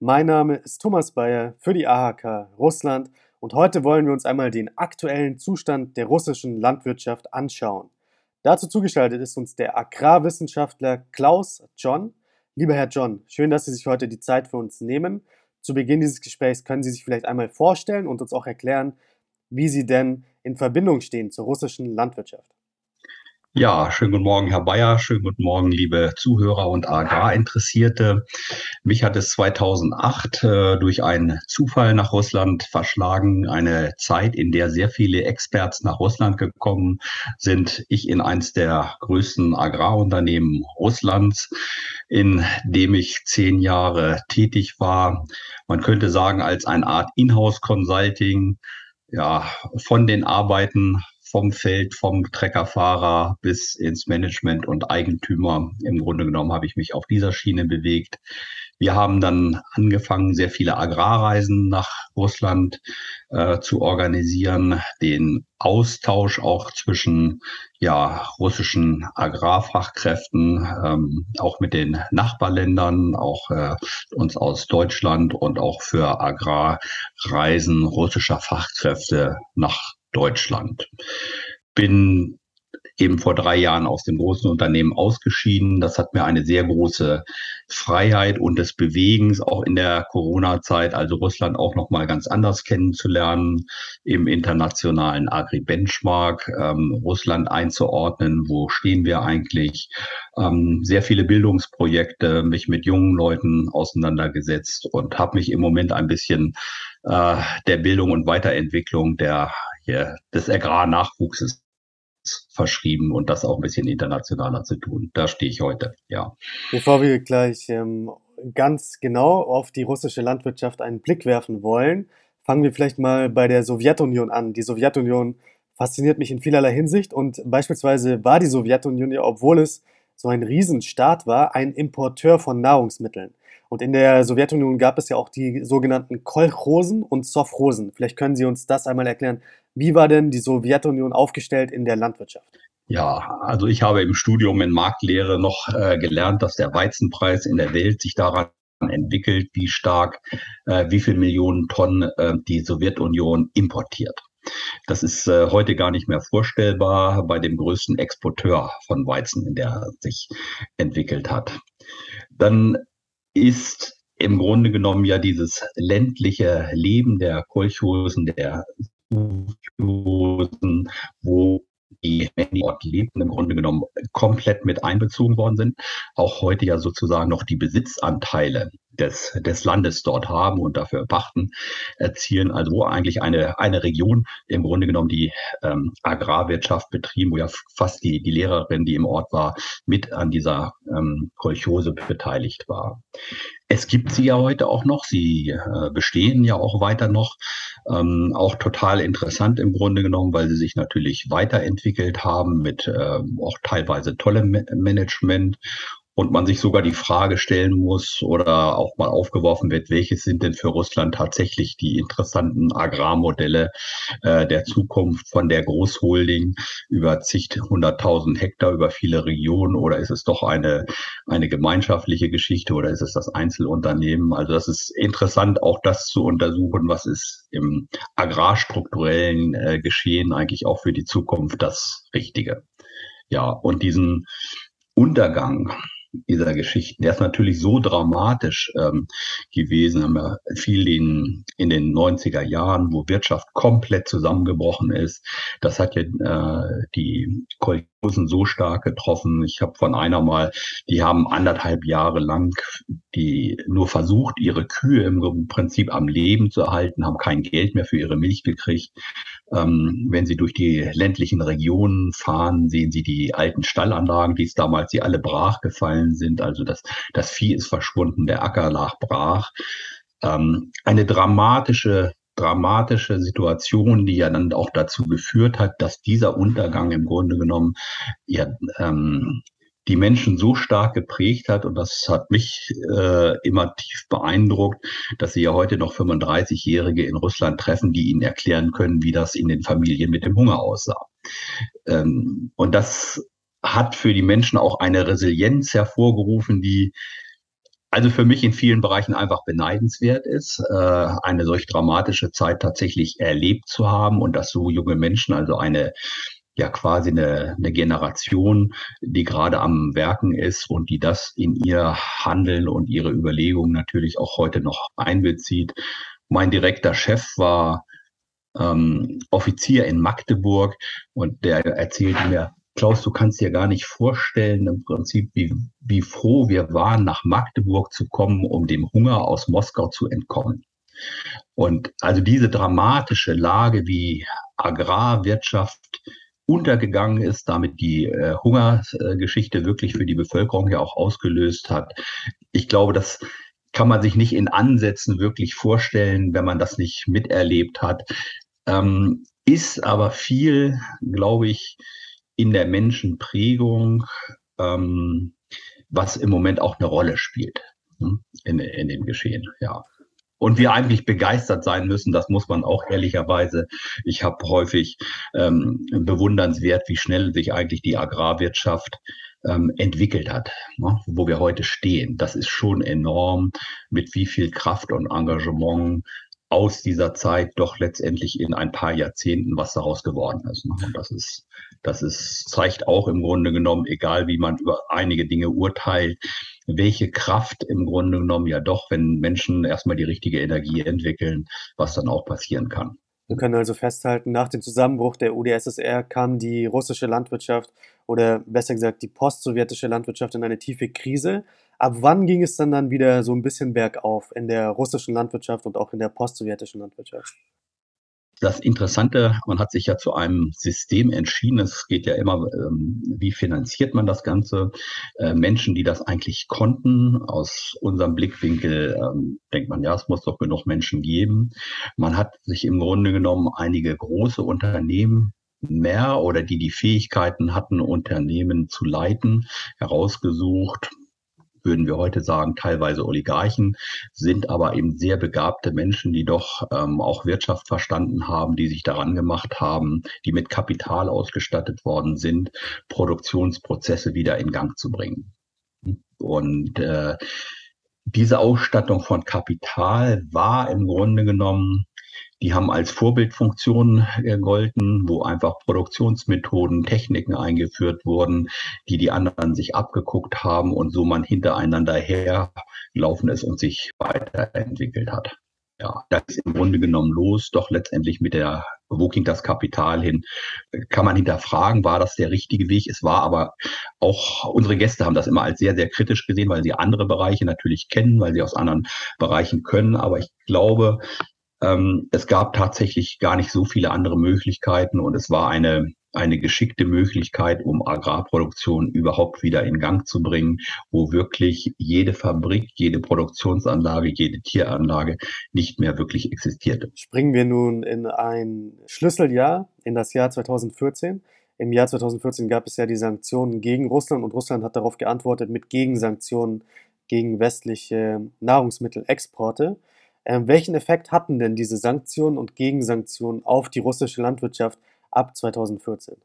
mein Name ist Thomas Bayer für die AHK Russland und heute wollen wir uns einmal den aktuellen Zustand der russischen Landwirtschaft anschauen. Dazu zugeschaltet ist uns der Agrarwissenschaftler Klaus John. Lieber Herr John, schön, dass Sie sich heute die Zeit für uns nehmen. Zu Beginn dieses Gesprächs können Sie sich vielleicht einmal vorstellen und uns auch erklären, wie Sie denn in Verbindung stehen zur russischen Landwirtschaft. Ja, schönen guten Morgen, Herr Bayer. Schönen guten Morgen, liebe Zuhörer und Agrarinteressierte. Mich hat es 2008 äh, durch einen Zufall nach Russland verschlagen. Eine Zeit, in der sehr viele Experts nach Russland gekommen sind. Ich in eins der größten Agrarunternehmen Russlands, in dem ich zehn Jahre tätig war. Man könnte sagen, als eine Art Inhouse-Consulting ja, von den Arbeiten vom Feld, vom Treckerfahrer bis ins Management und Eigentümer. Im Grunde genommen habe ich mich auf dieser Schiene bewegt. Wir haben dann angefangen, sehr viele Agrarreisen nach Russland äh, zu organisieren, den Austausch auch zwischen ja, russischen Agrarfachkräften, ähm, auch mit den Nachbarländern, auch äh, uns aus Deutschland und auch für Agrarreisen russischer Fachkräfte nach Deutschland. Bin eben vor drei Jahren aus dem großen Unternehmen ausgeschieden. Das hat mir eine sehr große Freiheit und des Bewegens auch in der Corona-Zeit, also Russland auch noch mal ganz anders kennenzulernen, im internationalen Agri-Benchmark, ähm, Russland einzuordnen, wo stehen wir eigentlich, ähm, sehr viele Bildungsprojekte, mich mit jungen Leuten auseinandergesetzt und habe mich im Moment ein bisschen äh, der Bildung und Weiterentwicklung der hier, des Agrarnachwuchses verschrieben und das auch ein bisschen internationaler zu tun. Da stehe ich heute, ja. Bevor wir gleich ähm, ganz genau auf die russische Landwirtschaft einen Blick werfen wollen, fangen wir vielleicht mal bei der Sowjetunion an. Die Sowjetunion fasziniert mich in vielerlei Hinsicht und beispielsweise war die Sowjetunion ja, obwohl es so ein Riesenstaat war, ein Importeur von Nahrungsmitteln. Und in der Sowjetunion gab es ja auch die sogenannten Kolchosen und Sovchosen. Vielleicht können Sie uns das einmal erklären. Wie war denn die Sowjetunion aufgestellt in der Landwirtschaft? Ja, also ich habe im Studium in Marktlehre noch äh, gelernt, dass der Weizenpreis in der Welt sich daran entwickelt, wie stark, äh, wie viel Millionen Tonnen äh, die Sowjetunion importiert. Das ist äh, heute gar nicht mehr vorstellbar bei dem größten Exporteur von Weizen, in der sich entwickelt hat. Dann ist im Grunde genommen ja dieses ländliche Leben der Kolchosen, der Sufchosen, wo die dort lebten, im Grunde genommen komplett mit einbezogen worden sind. Auch heute ja sozusagen noch die Besitzanteile des, des Landes dort haben und dafür pachten, erzielen. Also wo eigentlich eine, eine Region im Grunde genommen die ähm, Agrarwirtschaft betrieben, wo ja fast die, die Lehrerin, die im Ort war, mit an dieser ähm, Kolchose beteiligt war. Es gibt sie ja heute auch noch, sie äh, bestehen ja auch weiter noch, ähm, auch total interessant im Grunde genommen, weil sie sich natürlich weiterentwickelt haben mit äh, auch teilweise tollem Management und man sich sogar die Frage stellen muss oder auch mal aufgeworfen wird, welches sind denn für Russland tatsächlich die interessanten Agrarmodelle äh, der Zukunft von der Großholding über zig hunderttausend Hektar über viele Regionen oder ist es doch eine, eine gemeinschaftliche Geschichte oder ist es das Einzelunternehmen? Also das ist interessant, auch das zu untersuchen, was ist im agrarstrukturellen äh, Geschehen eigentlich auch für die Zukunft das Richtige. Ja, und diesen Untergang dieser Geschichten. Der ist natürlich so dramatisch ähm, gewesen, haben wir viel in, in den 90er Jahren, wo Wirtschaft komplett zusammengebrochen ist. Das hat ja äh, die Kolchosen so stark getroffen. Ich habe von einer mal, die haben anderthalb Jahre lang die nur versucht, ihre Kühe im Prinzip am Leben zu erhalten, haben kein Geld mehr für ihre Milch gekriegt wenn Sie durch die ländlichen Regionen fahren, sehen Sie die alten Stallanlagen, die es damals, die alle brach gefallen sind. Also das, das Vieh ist verschwunden, der Acker lag brach. Ähm, eine dramatische dramatische Situation, die ja dann auch dazu geführt hat, dass dieser Untergang im Grunde genommen ja, ähm, die Menschen so stark geprägt hat und das hat mich äh, immer tief beeindruckt, dass sie ja heute noch 35-Jährige in Russland treffen, die ihnen erklären können, wie das in den Familien mit dem Hunger aussah. Ähm, und das hat für die Menschen auch eine Resilienz hervorgerufen, die also für mich in vielen Bereichen einfach beneidenswert ist, äh, eine solch dramatische Zeit tatsächlich erlebt zu haben und dass so junge Menschen, also eine ja quasi eine, eine Generation, die gerade am Werken ist und die das in ihr Handeln und ihre Überlegungen natürlich auch heute noch einbezieht. Mein direkter Chef war ähm, Offizier in Magdeburg und der erzählte mir, Klaus, du kannst dir gar nicht vorstellen, im Prinzip, wie, wie froh wir waren, nach Magdeburg zu kommen, um dem Hunger aus Moskau zu entkommen. Und also diese dramatische Lage, wie Agrarwirtschaft untergegangen ist, damit die äh, Hungergeschichte wirklich für die Bevölkerung ja auch ausgelöst hat. Ich glaube, das kann man sich nicht in Ansätzen wirklich vorstellen, wenn man das nicht miterlebt hat. Ähm, ist aber viel, glaube ich, in der Menschenprägung, ähm, was im Moment auch eine Rolle spielt hm, in, in dem Geschehen, ja und wir eigentlich begeistert sein müssen, das muss man auch ehrlicherweise. Ich habe häufig ähm, bewundernswert, wie schnell sich eigentlich die Agrarwirtschaft ähm, entwickelt hat, ne, wo wir heute stehen. Das ist schon enorm, mit wie viel Kraft und Engagement aus dieser Zeit doch letztendlich in ein paar Jahrzehnten was daraus geworden ist. Ne? Und das ist, das ist, zeigt auch im Grunde genommen, egal wie man über einige Dinge urteilt, welche Kraft im Grunde genommen ja doch, wenn Menschen erstmal die richtige Energie entwickeln, was dann auch passieren kann. Wir können also festhalten, nach dem Zusammenbruch der UdSSR kam die russische Landwirtschaft oder besser gesagt die postsowjetische Landwirtschaft in eine tiefe Krise. Ab wann ging es dann dann wieder so ein bisschen bergauf in der russischen Landwirtschaft und auch in der postsowjetischen Landwirtschaft? Das Interessante, man hat sich ja zu einem System entschieden. Es geht ja immer, ähm, wie finanziert man das Ganze? Äh, Menschen, die das eigentlich konnten, aus unserem Blickwinkel ähm, denkt man, ja, es muss doch genug Menschen geben. Man hat sich im Grunde genommen einige große Unternehmen mehr oder die die Fähigkeiten hatten, Unternehmen zu leiten, herausgesucht, würden wir heute sagen, teilweise Oligarchen, sind aber eben sehr begabte Menschen, die doch ähm, auch Wirtschaft verstanden haben, die sich daran gemacht haben, die mit Kapital ausgestattet worden sind, Produktionsprozesse wieder in Gang zu bringen. Und äh, diese Ausstattung von Kapital war im Grunde genommen die haben als Vorbildfunktion gegolten, wo einfach Produktionsmethoden, Techniken eingeführt wurden, die die anderen sich abgeguckt haben und so man hintereinander hergelaufen ist und sich weiterentwickelt hat. Ja, das ist im Grunde genommen los, doch letztendlich mit der, wo ging das Kapital hin? Kann man hinterfragen, war das der richtige Weg? Es war aber auch, unsere Gäste haben das immer als sehr, sehr kritisch gesehen, weil sie andere Bereiche natürlich kennen, weil sie aus anderen Bereichen können. Aber ich glaube, ähm, es gab tatsächlich gar nicht so viele andere Möglichkeiten und es war eine, eine geschickte Möglichkeit, um Agrarproduktion überhaupt wieder in Gang zu bringen, wo wirklich jede Fabrik, jede Produktionsanlage, jede Tieranlage nicht mehr wirklich existierte. Springen wir nun in ein Schlüsseljahr, in das Jahr 2014. Im Jahr 2014 gab es ja die Sanktionen gegen Russland und Russland hat darauf geantwortet mit Gegensanktionen gegen westliche Nahrungsmittelexporte. Ähm, welchen Effekt hatten denn diese Sanktionen und Gegensanktionen auf die russische Landwirtschaft ab 2014?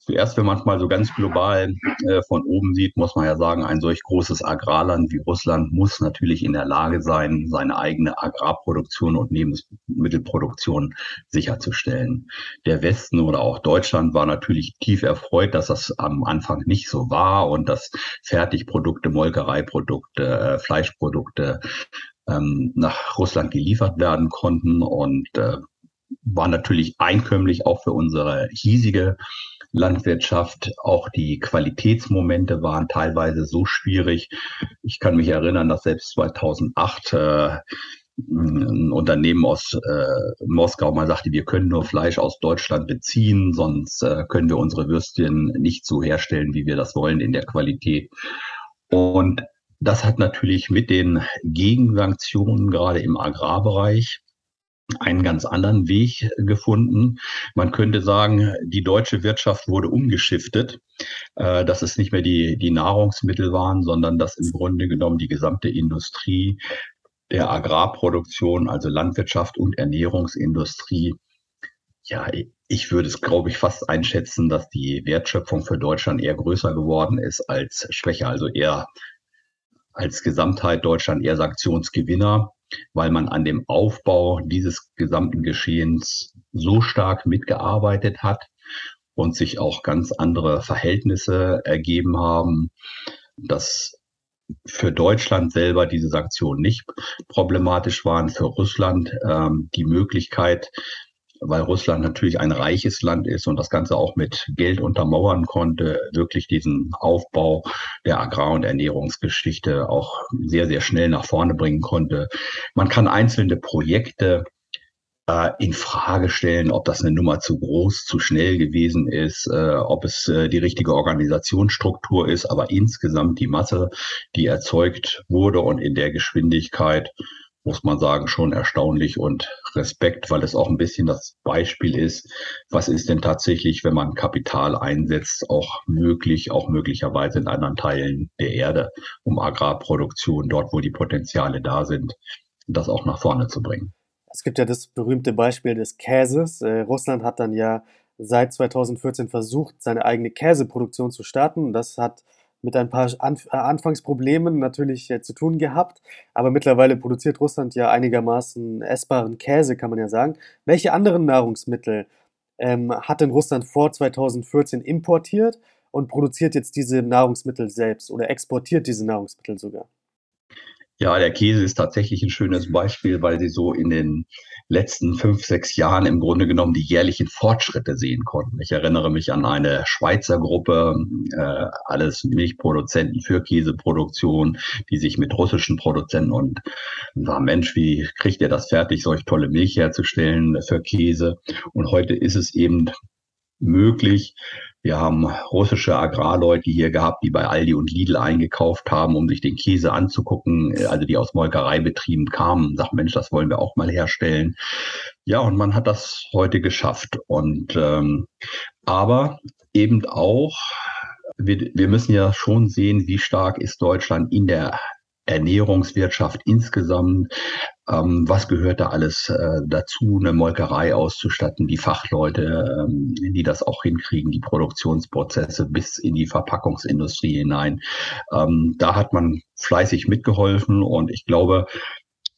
Zuerst, wenn man es mal so ganz global äh, von oben sieht, muss man ja sagen, ein solch großes Agrarland wie Russland muss natürlich in der Lage sein, seine eigene Agrarproduktion und Lebensmittelproduktion sicherzustellen. Der Westen oder auch Deutschland war natürlich tief erfreut, dass das am Anfang nicht so war und dass Fertigprodukte, Molkereiprodukte, äh, Fleischprodukte ähm, nach Russland geliefert werden konnten und äh, war natürlich einkömmlich auch für unsere hiesige Landwirtschaft. Auch die Qualitätsmomente waren teilweise so schwierig. Ich kann mich erinnern, dass selbst 2008 äh, ein Unternehmen aus äh, Moskau mal sagte, wir können nur Fleisch aus Deutschland beziehen, sonst äh, können wir unsere Würstchen nicht so herstellen, wie wir das wollen in der Qualität. Und das hat natürlich mit den Gegensanktionen gerade im Agrarbereich einen ganz anderen Weg gefunden. Man könnte sagen, die deutsche Wirtschaft wurde umgeschiftet, äh, dass es nicht mehr die, die Nahrungsmittel waren, sondern dass im Grunde genommen die gesamte Industrie der Agrarproduktion, also Landwirtschaft und Ernährungsindustrie, ja, ich würde es, glaube ich, fast einschätzen, dass die Wertschöpfung für Deutschland eher größer geworden ist als schwächer, also eher als Gesamtheit Deutschland eher Sanktionsgewinner, weil man an dem Aufbau dieses gesamten Geschehens so stark mitgearbeitet hat und sich auch ganz andere Verhältnisse ergeben haben, dass für Deutschland selber diese Sanktionen nicht problematisch waren, für Russland ähm, die Möglichkeit, weil Russland natürlich ein reiches Land ist und das Ganze auch mit Geld untermauern konnte, wirklich diesen Aufbau der Agrar- und Ernährungsgeschichte auch sehr, sehr schnell nach vorne bringen konnte. Man kann einzelne Projekte äh, in Frage stellen, ob das eine Nummer zu groß, zu schnell gewesen ist, äh, ob es äh, die richtige Organisationsstruktur ist, aber insgesamt die Masse, die erzeugt wurde und in der Geschwindigkeit, muss man sagen, schon erstaunlich und Respekt, weil es auch ein bisschen das Beispiel ist, was ist denn tatsächlich, wenn man Kapital einsetzt, auch möglich, auch möglicherweise in anderen Teilen der Erde, um Agrarproduktion dort, wo die Potenziale da sind, das auch nach vorne zu bringen. Es gibt ja das berühmte Beispiel des Käses. Äh, Russland hat dann ja seit 2014 versucht, seine eigene Käseproduktion zu starten. Das hat mit ein paar Anf äh, Anfangsproblemen natürlich äh, zu tun gehabt, aber mittlerweile produziert Russland ja einigermaßen essbaren Käse, kann man ja sagen. Welche anderen Nahrungsmittel ähm, hat denn Russland vor 2014 importiert und produziert jetzt diese Nahrungsmittel selbst oder exportiert diese Nahrungsmittel sogar? Ja, der Käse ist tatsächlich ein schönes Beispiel, weil sie so in den letzten fünf, sechs Jahren im Grunde genommen die jährlichen Fortschritte sehen konnten. Ich erinnere mich an eine Schweizer Gruppe, äh, alles Milchproduzenten für Käseproduktion, die sich mit russischen Produzenten und war Mensch, wie kriegt ihr das fertig, solch tolle Milch herzustellen für Käse? Und heute ist es eben möglich, wir haben russische Agrarleute hier gehabt, die bei Aldi und Lidl eingekauft haben, um sich den Käse anzugucken, also die aus Molkereibetrieben kamen, sagt Mensch, das wollen wir auch mal herstellen. Ja, und man hat das heute geschafft. Und ähm, aber eben auch, wir, wir müssen ja schon sehen, wie stark ist Deutschland in der Ernährungswirtschaft insgesamt. Ähm, was gehört da alles äh, dazu, eine Molkerei auszustatten, die Fachleute, ähm, die das auch hinkriegen, die Produktionsprozesse bis in die Verpackungsindustrie hinein. Ähm, da hat man fleißig mitgeholfen und ich glaube,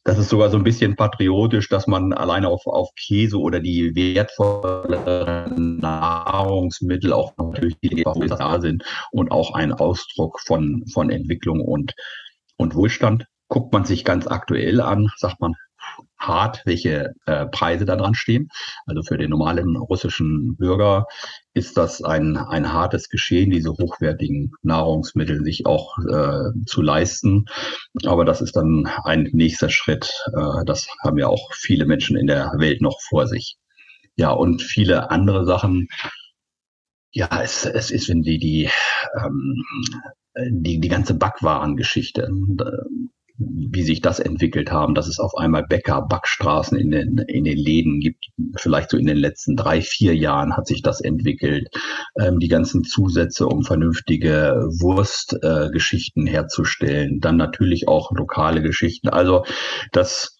das ist sogar so ein bisschen patriotisch, dass man alleine auf, auf Käse oder die wertvollen Nahrungsmittel auch natürlich die da sind und auch ein Ausdruck von, von Entwicklung und und Wohlstand guckt man sich ganz aktuell an, sagt man hart, welche äh, Preise da dran stehen. Also für den normalen russischen Bürger ist das ein, ein hartes Geschehen, diese hochwertigen Nahrungsmittel sich auch äh, zu leisten. Aber das ist dann ein nächster Schritt. Äh, das haben ja auch viele Menschen in der Welt noch vor sich. Ja, und viele andere Sachen. Ja, es, es ist, wenn die, die ähm, die, die ganze Backwarengeschichte, wie sich das entwickelt haben, dass es auf einmal Bäcker, Backstraßen in den, in den Läden gibt. Vielleicht so in den letzten drei, vier Jahren hat sich das entwickelt. Ähm, die ganzen Zusätze, um vernünftige Wurstgeschichten äh, herzustellen. Dann natürlich auch lokale Geschichten. Also das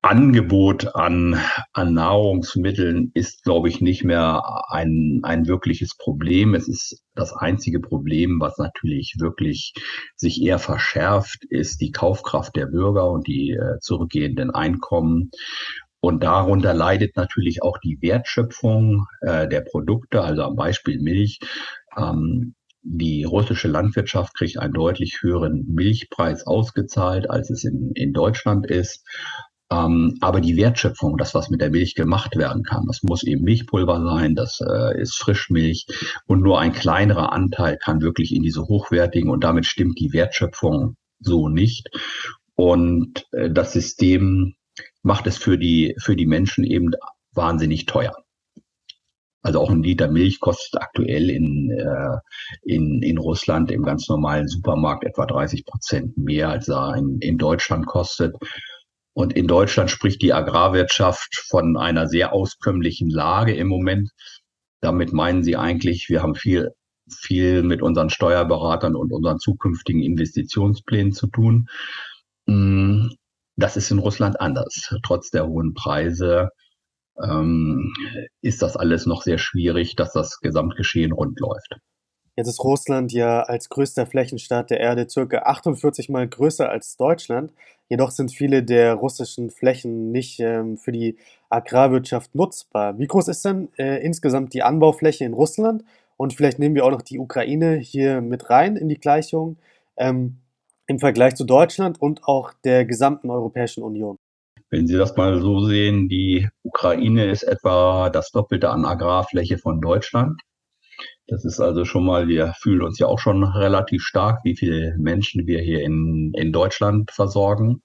Angebot an, an Nahrungsmitteln ist, glaube ich, nicht mehr ein, ein wirkliches Problem. Es ist das einzige Problem, was natürlich wirklich sich eher verschärft, ist die Kaufkraft der Bürger und die äh, zurückgehenden Einkommen. Und darunter leidet natürlich auch die Wertschöpfung äh, der Produkte, also am Beispiel Milch. Ähm, die russische Landwirtschaft kriegt einen deutlich höheren Milchpreis ausgezahlt, als es in, in Deutschland ist. Ähm, aber die Wertschöpfung, das, was mit der Milch gemacht werden kann, das muss eben Milchpulver sein, das äh, ist Frischmilch und nur ein kleinerer Anteil kann wirklich in diese hochwertigen und damit stimmt die Wertschöpfung so nicht. Und äh, das System macht es für die, für die Menschen eben wahnsinnig teuer. Also auch ein Liter Milch kostet aktuell in, äh, in, in Russland im ganz normalen Supermarkt etwa 30 Prozent mehr, als er in, in Deutschland kostet. Und in Deutschland spricht die Agrarwirtschaft von einer sehr auskömmlichen Lage im Moment. Damit meinen sie eigentlich, wir haben viel, viel mit unseren Steuerberatern und unseren zukünftigen Investitionsplänen zu tun. Mm, das ist in Russland anders. Trotz der hohen Preise ähm, ist das alles noch sehr schwierig, dass das Gesamtgeschehen rund läuft. Jetzt ist Russland ja als größter Flächenstaat der Erde circa 48 mal größer als Deutschland. Jedoch sind viele der russischen Flächen nicht ähm, für die Agrarwirtschaft nutzbar. Wie groß ist denn äh, insgesamt die Anbaufläche in Russland? Und vielleicht nehmen wir auch noch die Ukraine hier mit rein in die Gleichung ähm, im Vergleich zu Deutschland und auch der gesamten Europäischen Union. Wenn Sie das mal so sehen, die Ukraine ist etwa das Doppelte an Agrarfläche von Deutschland. Das ist also schon mal, wir fühlen uns ja auch schon relativ stark, wie viele Menschen wir hier in, in Deutschland versorgen.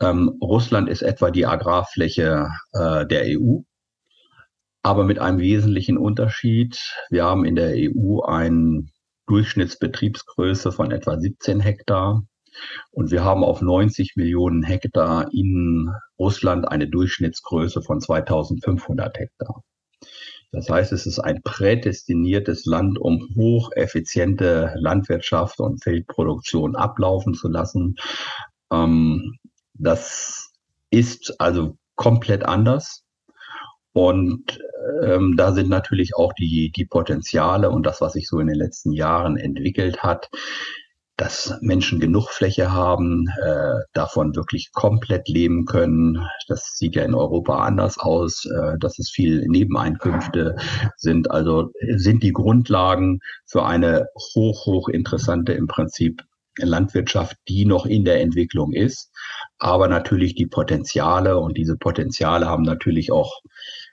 Ähm, Russland ist etwa die Agrarfläche äh, der EU, aber mit einem wesentlichen Unterschied. Wir haben in der EU eine Durchschnittsbetriebsgröße von etwa 17 Hektar und wir haben auf 90 Millionen Hektar in Russland eine Durchschnittsgröße von 2500 Hektar. Das heißt, es ist ein prädestiniertes Land, um hocheffiziente Landwirtschaft und Feldproduktion ablaufen zu lassen. Ähm, das ist also komplett anders. Und ähm, da sind natürlich auch die, die Potenziale und das, was sich so in den letzten Jahren entwickelt hat, dass Menschen genug Fläche haben, äh, davon wirklich komplett leben können. Das sieht ja in Europa anders aus, äh, dass es viel Nebeneinkünfte sind. Also sind die Grundlagen für eine hoch, hoch interessante im Prinzip Landwirtschaft, die noch in der Entwicklung ist, aber natürlich die Potenziale und diese Potenziale haben natürlich auch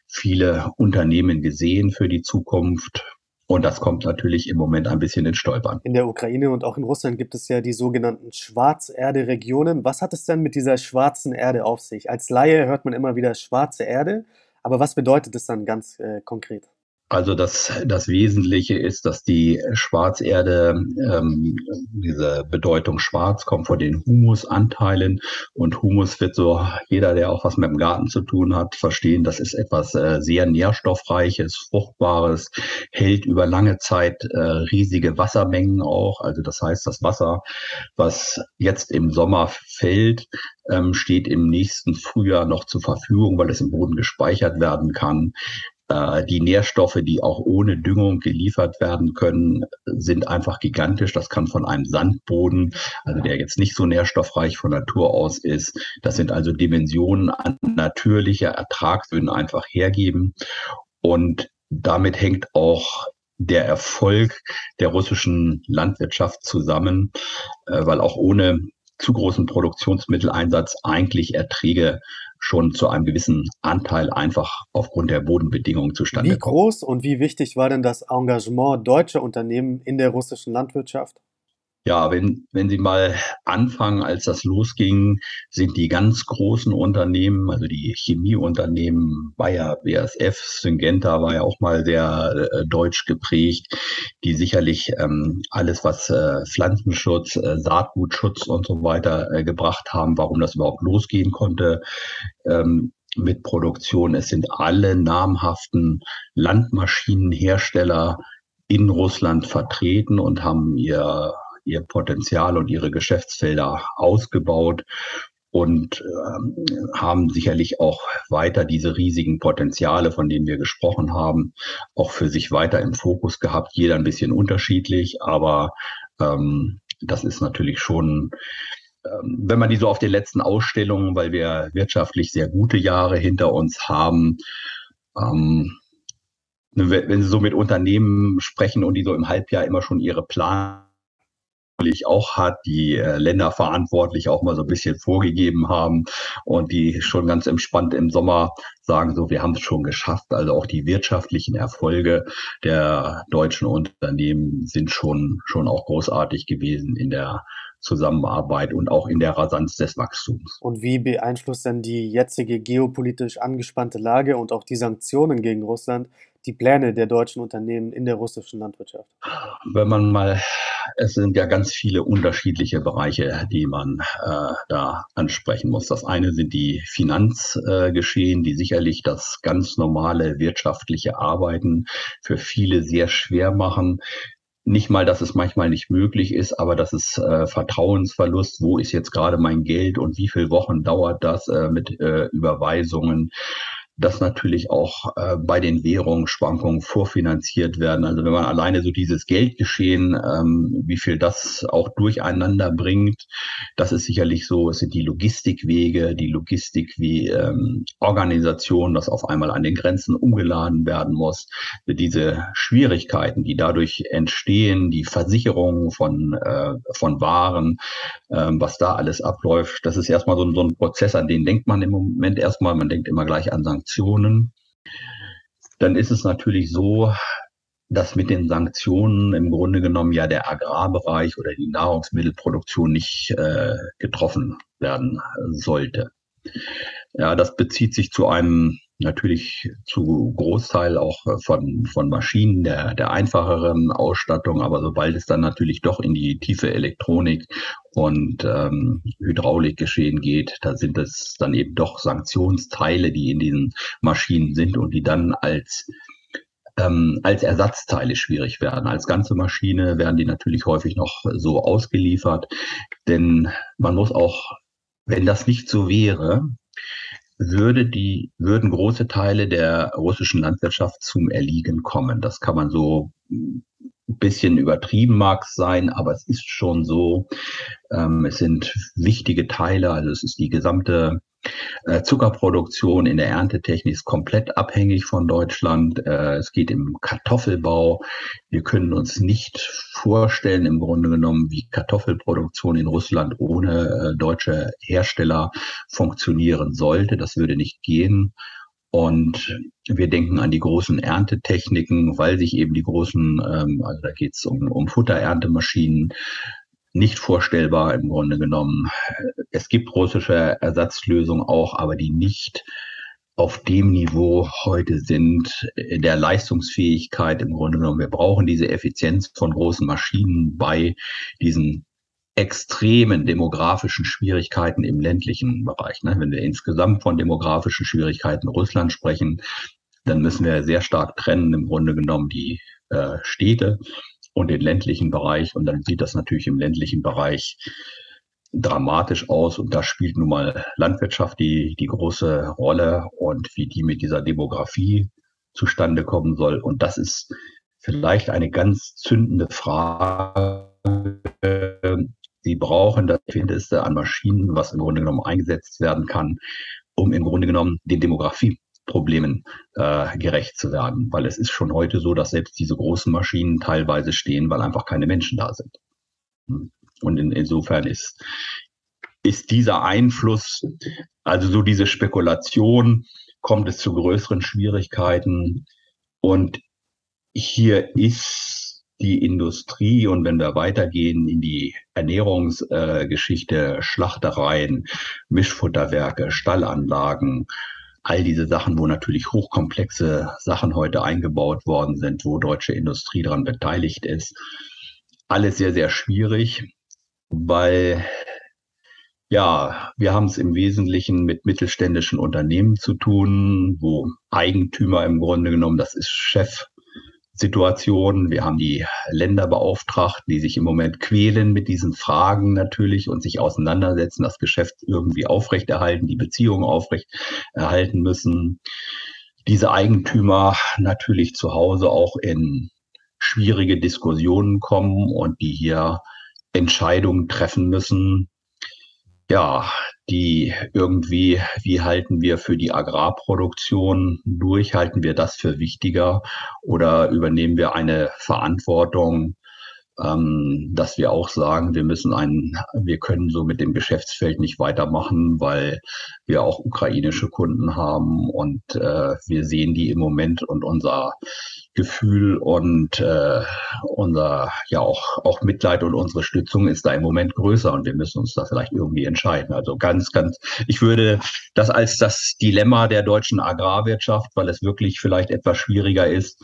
viele Unternehmen gesehen für die Zukunft. Und das kommt natürlich im Moment ein bisschen ins Stolpern. In der Ukraine und auch in Russland gibt es ja die sogenannten Schwarzerde-Regionen. Was hat es denn mit dieser schwarzen Erde auf sich? Als Laie hört man immer wieder schwarze Erde, aber was bedeutet es dann ganz äh, konkret? Also das, das Wesentliche ist, dass die Schwarzerde, ähm, diese Bedeutung schwarz kommt von den Humusanteilen und Humus wird so, jeder, der auch was mit dem Garten zu tun hat, verstehen, das ist etwas äh, sehr nährstoffreiches, fruchtbares, hält über lange Zeit äh, riesige Wassermengen auch. Also das heißt, das Wasser, was jetzt im Sommer fällt, ähm, steht im nächsten Frühjahr noch zur Verfügung, weil es im Boden gespeichert werden kann. Äh, die Nährstoffe, die auch ohne Düngung geliefert werden können, sind einfach gigantisch. Das kann von einem Sandboden, also der jetzt nicht so nährstoffreich von Natur aus ist, das sind also Dimensionen an natürlicher Ertragsböden einfach hergeben. Und damit hängt auch der Erfolg der russischen Landwirtschaft zusammen, äh, weil auch ohne zu großen Produktionsmitteleinsatz eigentlich Erträge schon zu einem gewissen Anteil einfach aufgrund der Bodenbedingungen zustande Wie groß und wie wichtig war denn das Engagement deutscher Unternehmen in der russischen Landwirtschaft? Ja, wenn, wenn Sie mal anfangen, als das losging, sind die ganz großen Unternehmen, also die Chemieunternehmen, Bayer, BASF, Syngenta war ja auch mal sehr äh, deutsch geprägt, die sicherlich ähm, alles, was äh, Pflanzenschutz, äh, Saatgutschutz und so weiter äh, gebracht haben, warum das überhaupt losgehen konnte. Ähm, mit Produktion. Es sind alle namhaften Landmaschinenhersteller in Russland vertreten und haben ihr ihr Potenzial und ihre Geschäftsfelder ausgebaut und ähm, haben sicherlich auch weiter diese riesigen Potenziale, von denen wir gesprochen haben, auch für sich weiter im Fokus gehabt. Jeder ein bisschen unterschiedlich, aber ähm, das ist natürlich schon, ähm, wenn man die so auf den letzten Ausstellungen, weil wir wirtschaftlich sehr gute Jahre hinter uns haben, ähm, wenn Sie so mit Unternehmen sprechen und die so im Halbjahr immer schon ihre Plan auch hat, die äh, Länder verantwortlich auch mal so ein bisschen vorgegeben haben und die schon ganz entspannt im Sommer sagen so, wir haben es schon geschafft. Also auch die wirtschaftlichen Erfolge der deutschen Unternehmen sind schon, schon auch großartig gewesen in der Zusammenarbeit und auch in der Rasanz des Wachstums. Und wie beeinflusst denn die jetzige geopolitisch angespannte Lage und auch die Sanktionen gegen Russland die Pläne der deutschen Unternehmen in der russischen Landwirtschaft? Wenn man mal, es sind ja ganz viele unterschiedliche Bereiche, die man äh, da ansprechen muss. Das eine sind die Finanzgeschehen, äh, die sicherlich das ganz normale wirtschaftliche Arbeiten für viele sehr schwer machen nicht mal, dass es manchmal nicht möglich ist, aber das ist äh, Vertrauensverlust. Wo ist jetzt gerade mein Geld und wie viele Wochen dauert das äh, mit äh, Überweisungen? Dass natürlich auch äh, bei den Währungsschwankungen vorfinanziert werden. Also wenn man alleine so dieses Geldgeschehen, ähm, wie viel das auch durcheinander bringt, das ist sicherlich so, es sind die Logistikwege, die Logistik wie ähm, Organisation, dass auf einmal an den Grenzen umgeladen werden muss, diese Schwierigkeiten, die dadurch entstehen, die Versicherung von, äh, von Waren, äh, was da alles abläuft, das ist erstmal so, so ein Prozess, an den denkt man im Moment erstmal, man denkt immer gleich an Sanktionen Sanktionen, dann ist es natürlich so, dass mit den Sanktionen im Grunde genommen ja der Agrarbereich oder die Nahrungsmittelproduktion nicht äh, getroffen werden sollte. Ja, das bezieht sich zu einem natürlich zu Großteil auch von, von Maschinen der, der einfacheren Ausstattung, aber sobald es dann natürlich doch in die tiefe Elektronik und ähm, Hydraulik geschehen geht, da sind es dann eben doch Sanktionsteile, die in diesen Maschinen sind und die dann als ähm, als Ersatzteile schwierig werden. Als ganze Maschine werden die natürlich häufig noch so ausgeliefert, denn man muss auch, wenn das nicht so wäre, würde die, würden große Teile der russischen Landwirtschaft zum Erliegen kommen. Das kann man so ein bisschen übertrieben mag sein, aber es ist schon so. Ähm, es sind wichtige Teile, also es ist die gesamte Zuckerproduktion in der Erntetechnik ist komplett abhängig von Deutschland. Äh, es geht im Kartoffelbau. Wir können uns nicht vorstellen, im Grunde genommen, wie Kartoffelproduktion in Russland ohne äh, deutsche Hersteller funktionieren sollte. Das würde nicht gehen. Und wir denken an die großen Erntetechniken, weil sich eben die großen, ähm, also da geht es um, um Futtereerntemaschinen, nicht vorstellbar im Grunde genommen. Es gibt russische Ersatzlösungen auch, aber die nicht auf dem Niveau heute sind, der Leistungsfähigkeit im Grunde genommen. Wir brauchen diese Effizienz von großen Maschinen bei diesen extremen demografischen Schwierigkeiten im ländlichen Bereich. Ne? Wenn wir insgesamt von demografischen Schwierigkeiten Russland sprechen, dann müssen wir sehr stark trennen, im Grunde genommen die äh, Städte und den ländlichen Bereich. Und dann sieht das natürlich im ländlichen Bereich dramatisch aus. Und da spielt nun mal Landwirtschaft die, die große Rolle und wie die mit dieser Demografie zustande kommen soll. Und das ist vielleicht eine ganz zündende Frage. Sie brauchen das Findeste an Maschinen, was im Grunde genommen eingesetzt werden kann, um im Grunde genommen den Demografie Problemen äh, gerecht zu werden. Weil es ist schon heute so, dass selbst diese großen Maschinen teilweise stehen, weil einfach keine Menschen da sind. Hm. Und in, insofern ist, ist dieser Einfluss, also so diese Spekulation, kommt es zu größeren Schwierigkeiten. Und hier ist die Industrie und wenn wir weitergehen in die Ernährungsgeschichte, äh, Schlachtereien, Mischfutterwerke, Stallanlagen, all diese Sachen, wo natürlich hochkomplexe Sachen heute eingebaut worden sind, wo deutsche Industrie daran beteiligt ist. Alles sehr, sehr schwierig, weil ja, wir haben es im Wesentlichen mit mittelständischen Unternehmen zu tun, wo Eigentümer im Grunde genommen, das ist Chef Situation. Wir haben die Länderbeauftragten, die sich im Moment quälen mit diesen Fragen natürlich und sich auseinandersetzen, das Geschäft irgendwie aufrechterhalten, die Beziehungen aufrechterhalten müssen. Diese Eigentümer natürlich zu Hause auch in schwierige Diskussionen kommen und die hier Entscheidungen treffen müssen, ja, die irgendwie, wie halten wir für die Agrarproduktion durch? Halten wir das für wichtiger oder übernehmen wir eine Verantwortung ähm, dass wir auch sagen, wir müssen einen, wir können so mit dem Geschäftsfeld nicht weitermachen, weil wir auch ukrainische Kunden haben und äh, wir sehen die im Moment und unser Gefühl und äh, unser ja auch auch Mitleid und unsere Stützung ist da im Moment größer und wir müssen uns da vielleicht irgendwie entscheiden. Also ganz ganz ich würde das als das Dilemma der deutschen Agrarwirtschaft, weil es wirklich vielleicht etwas schwieriger ist,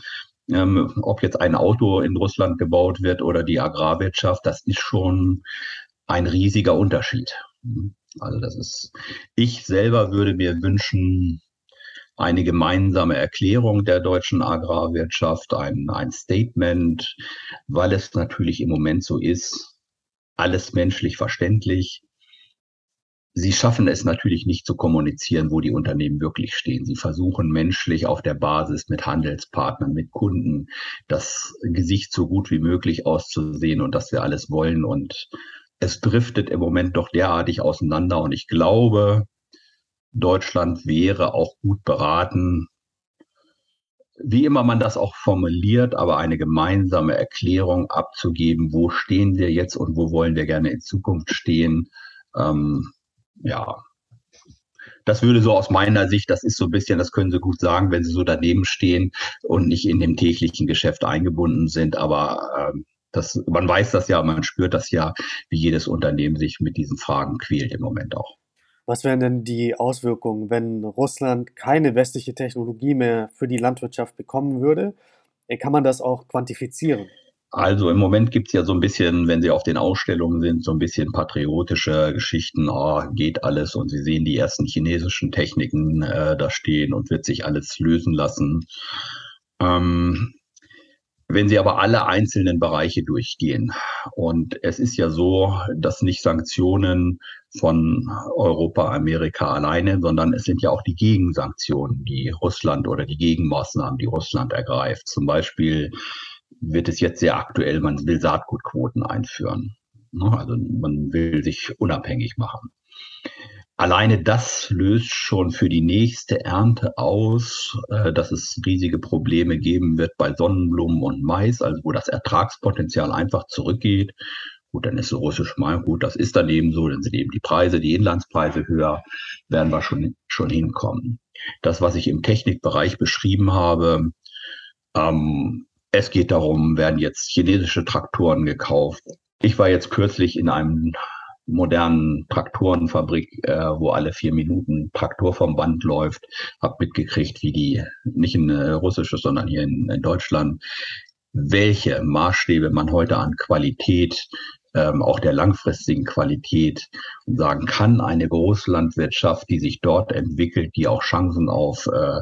ähm, ob jetzt ein Auto in Russland gebaut wird oder die Agrarwirtschaft, das ist schon ein riesiger Unterschied. Also das ist, ich selber würde mir wünschen, eine gemeinsame Erklärung der deutschen Agrarwirtschaft, ein, ein Statement, weil es natürlich im Moment so ist, alles menschlich verständlich. Sie schaffen es natürlich nicht zu kommunizieren, wo die Unternehmen wirklich stehen. Sie versuchen menschlich auf der Basis mit Handelspartnern, mit Kunden das Gesicht so gut wie möglich auszusehen und dass wir alles wollen. Und es driftet im Moment doch derartig auseinander. Und ich glaube, Deutschland wäre auch gut beraten, wie immer man das auch formuliert, aber eine gemeinsame Erklärung abzugeben, wo stehen wir jetzt und wo wollen wir gerne in Zukunft stehen. Ähm, ja, das würde so aus meiner Sicht, das ist so ein bisschen, das können Sie gut sagen, wenn Sie so daneben stehen und nicht in dem täglichen Geschäft eingebunden sind. Aber ähm, das, man weiß das ja, man spürt das ja, wie jedes Unternehmen sich mit diesen Fragen quält im Moment auch. Was wären denn die Auswirkungen, wenn Russland keine westliche Technologie mehr für die Landwirtschaft bekommen würde? Kann man das auch quantifizieren? Also im Moment gibt's ja so ein bisschen, wenn Sie auf den Ausstellungen sind, so ein bisschen patriotische Geschichten, oh, geht alles und Sie sehen die ersten chinesischen Techniken äh, da stehen und wird sich alles lösen lassen. Ähm, wenn Sie aber alle einzelnen Bereiche durchgehen, und es ist ja so, dass nicht Sanktionen von Europa, Amerika alleine, sondern es sind ja auch die Gegensanktionen, die Russland oder die Gegenmaßnahmen, die Russland ergreift. Zum Beispiel wird es jetzt sehr aktuell, man will Saatgutquoten einführen. Ne? Also man will sich unabhängig machen. Alleine das löst schon für die nächste Ernte aus, äh, dass es riesige Probleme geben wird bei Sonnenblumen und Mais, also wo das Ertragspotenzial einfach zurückgeht. Gut, dann ist so russisch mal gut, das ist dann eben so, dann sind eben die Preise, die Inlandspreise höher, werden wir schon, schon hinkommen. Das, was ich im Technikbereich beschrieben habe, ähm, es geht darum, werden jetzt chinesische Traktoren gekauft. Ich war jetzt kürzlich in einem modernen Traktorenfabrik, äh, wo alle vier Minuten Traktor vom Band läuft, habe mitgekriegt, wie die, nicht in äh, russisches, sondern hier in, in, Deutschland, welche Maßstäbe man heute an Qualität, ähm, auch der langfristigen Qualität sagen kann, eine Großlandwirtschaft, die sich dort entwickelt, die auch Chancen auf äh,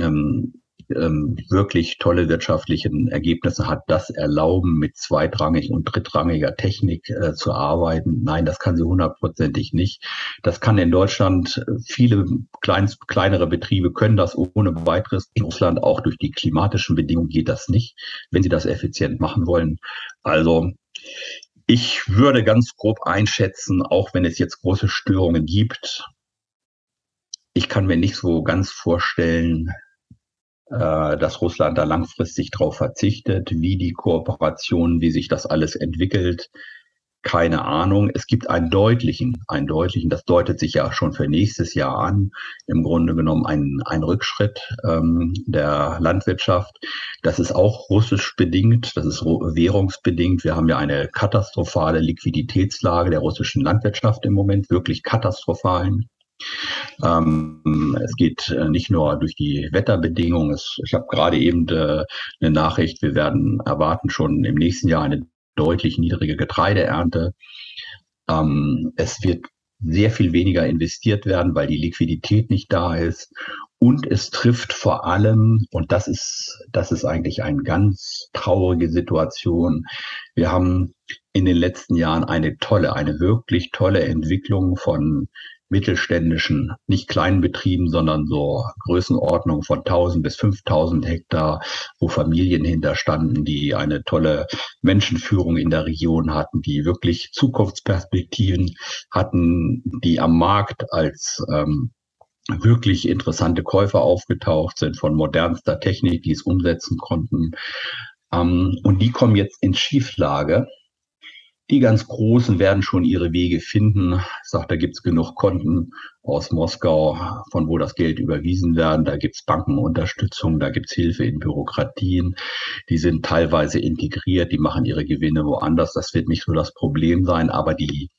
ähm, ähm, wirklich tolle wirtschaftliche Ergebnisse hat, das erlauben, mit zweitrangig und drittrangiger Technik äh, zu arbeiten. Nein, das kann sie hundertprozentig nicht. Das kann in Deutschland äh, viele klein, kleinere Betriebe können das ohne weiteres. In Russland auch durch die klimatischen Bedingungen geht das nicht, wenn sie das effizient machen wollen. Also ich würde ganz grob einschätzen, auch wenn es jetzt große Störungen gibt, ich kann mir nicht so ganz vorstellen, dass Russland da langfristig drauf verzichtet, wie die Kooperation, wie sich das alles entwickelt. Keine Ahnung. Es gibt einen deutlichen, einen deutlichen, das deutet sich ja schon für nächstes Jahr an, im Grunde genommen ein, ein Rückschritt ähm, der Landwirtschaft. Das ist auch russisch bedingt, das ist währungsbedingt. Wir haben ja eine katastrophale Liquiditätslage der russischen Landwirtschaft im Moment, wirklich katastrophalen. Ähm, es geht äh, nicht nur durch die Wetterbedingungen. Es, ich habe gerade eben de, eine Nachricht, wir werden erwarten schon im nächsten Jahr eine deutlich niedrige Getreideernte. Ähm, es wird sehr viel weniger investiert werden, weil die Liquidität nicht da ist. Und es trifft vor allem, und das ist, das ist eigentlich eine ganz traurige Situation. Wir haben in den letzten Jahren eine tolle, eine wirklich tolle Entwicklung von mittelständischen, nicht kleinen Betrieben, sondern so Größenordnung von 1000 bis 5000 Hektar, wo Familien hinterstanden, die eine tolle Menschenführung in der Region hatten, die wirklich Zukunftsperspektiven hatten, die am Markt als ähm, wirklich interessante Käufer aufgetaucht sind von modernster Technik, die es umsetzen konnten. Ähm, und die kommen jetzt in Schieflage. Die ganz Großen werden schon ihre Wege finden. Ich sage, da gibt's genug Konten aus Moskau, von wo das Geld überwiesen werden. Da gibt's Bankenunterstützung, da gibt's Hilfe in Bürokratien. Die sind teilweise integriert, die machen ihre Gewinne woanders. Das wird nicht so das Problem sein, aber die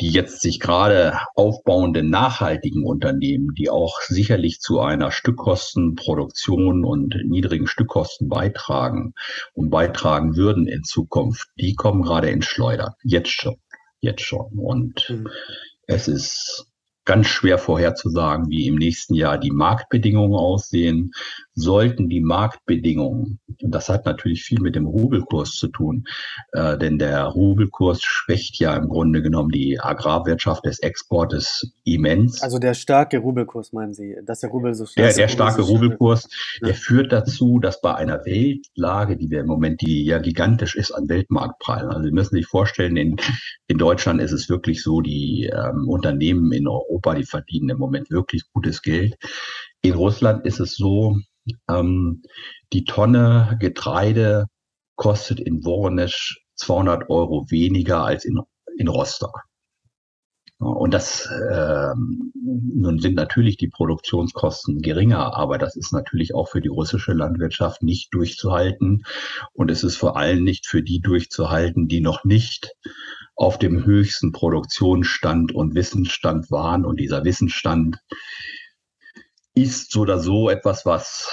die jetzt sich gerade aufbauenden nachhaltigen Unternehmen, die auch sicherlich zu einer Stückkostenproduktion und niedrigen Stückkosten beitragen und beitragen würden in Zukunft, die kommen gerade in Schleuder. Jetzt schon. Jetzt schon. Und mhm. es ist ganz schwer vorherzusagen, wie im nächsten Jahr die Marktbedingungen aussehen. Sollten die Marktbedingungen, und das hat natürlich viel mit dem Rubelkurs zu tun, äh, denn der Rubelkurs schwächt ja im Grunde genommen die Agrarwirtschaft des Exportes immens. Also der starke Rubelkurs, meinen Sie, dass der Rubel so stark ist? Der, der starke Rubelkurs, der führt dazu, dass bei einer Weltlage, die wir im Moment, die ja gigantisch ist an Weltmarktpreisen, also Sie müssen sich vorstellen, in, in Deutschland ist es wirklich so, die ähm, Unternehmen in Europa Europa, die verdienen im Moment wirklich gutes Geld. In Russland ist es so, ähm, die Tonne Getreide kostet in Voronezh 200 Euro weniger als in, in Rostock. Und das äh, nun sind natürlich die Produktionskosten geringer, aber das ist natürlich auch für die russische Landwirtschaft nicht durchzuhalten. Und es ist vor allem nicht für die durchzuhalten, die noch nicht auf dem höchsten Produktionsstand und Wissensstand waren. Und dieser Wissensstand ist so oder so etwas, was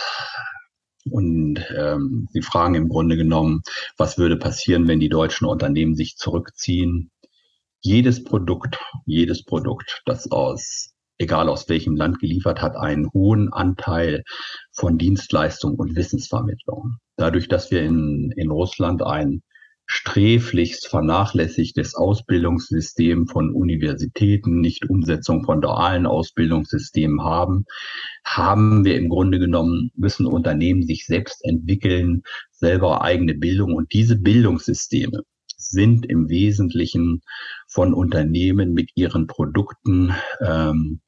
und ähm, Sie fragen im Grunde genommen, was würde passieren, wenn die deutschen Unternehmen sich zurückziehen? Jedes Produkt, jedes Produkt, das aus, egal aus welchem Land geliefert hat, einen hohen Anteil von Dienstleistung und Wissensvermittlung. Dadurch, dass wir in, in Russland ein sträflichst vernachlässigtes Ausbildungssystem von Universitäten, nicht Umsetzung von dualen Ausbildungssystemen haben, haben wir im Grunde genommen, müssen Unternehmen sich selbst entwickeln, selber eigene Bildung. Und diese Bildungssysteme sind im Wesentlichen von Unternehmen mit ihren Produkten ähm,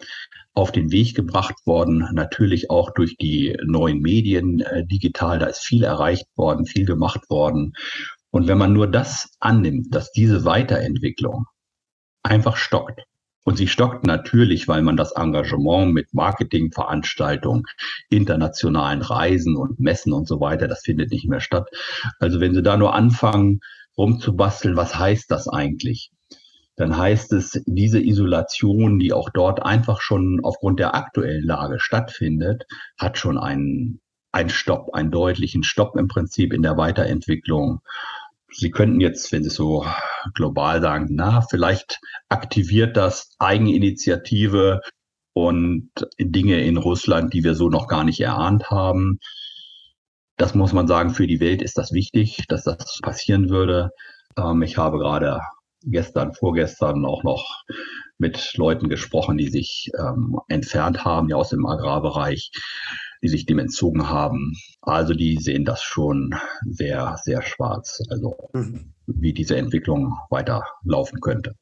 auf den Weg gebracht worden, natürlich auch durch die neuen Medien äh, digital, da ist viel erreicht worden, viel gemacht worden. Und wenn man nur das annimmt, dass diese Weiterentwicklung einfach stockt, und sie stockt natürlich, weil man das Engagement mit Marketingveranstaltungen, internationalen Reisen und Messen und so weiter, das findet nicht mehr statt. Also wenn Sie da nur anfangen, rumzubasteln, was heißt das eigentlich? Dann heißt es, diese Isolation, die auch dort einfach schon aufgrund der aktuellen Lage stattfindet, hat schon einen, einen Stopp, einen deutlichen Stopp im Prinzip in der Weiterentwicklung. Sie könnten jetzt, wenn Sie so global sagen, na, vielleicht aktiviert das Eigeninitiative und Dinge in Russland, die wir so noch gar nicht erahnt haben. Das muss man sagen, für die Welt ist das wichtig, dass das passieren würde. Ähm, ich habe gerade gestern, vorgestern auch noch mit Leuten gesprochen, die sich ähm, entfernt haben, ja aus dem Agrarbereich die sich dem entzogen haben. Also die sehen das schon sehr, sehr schwarz, also mhm. wie diese Entwicklung weiterlaufen könnte.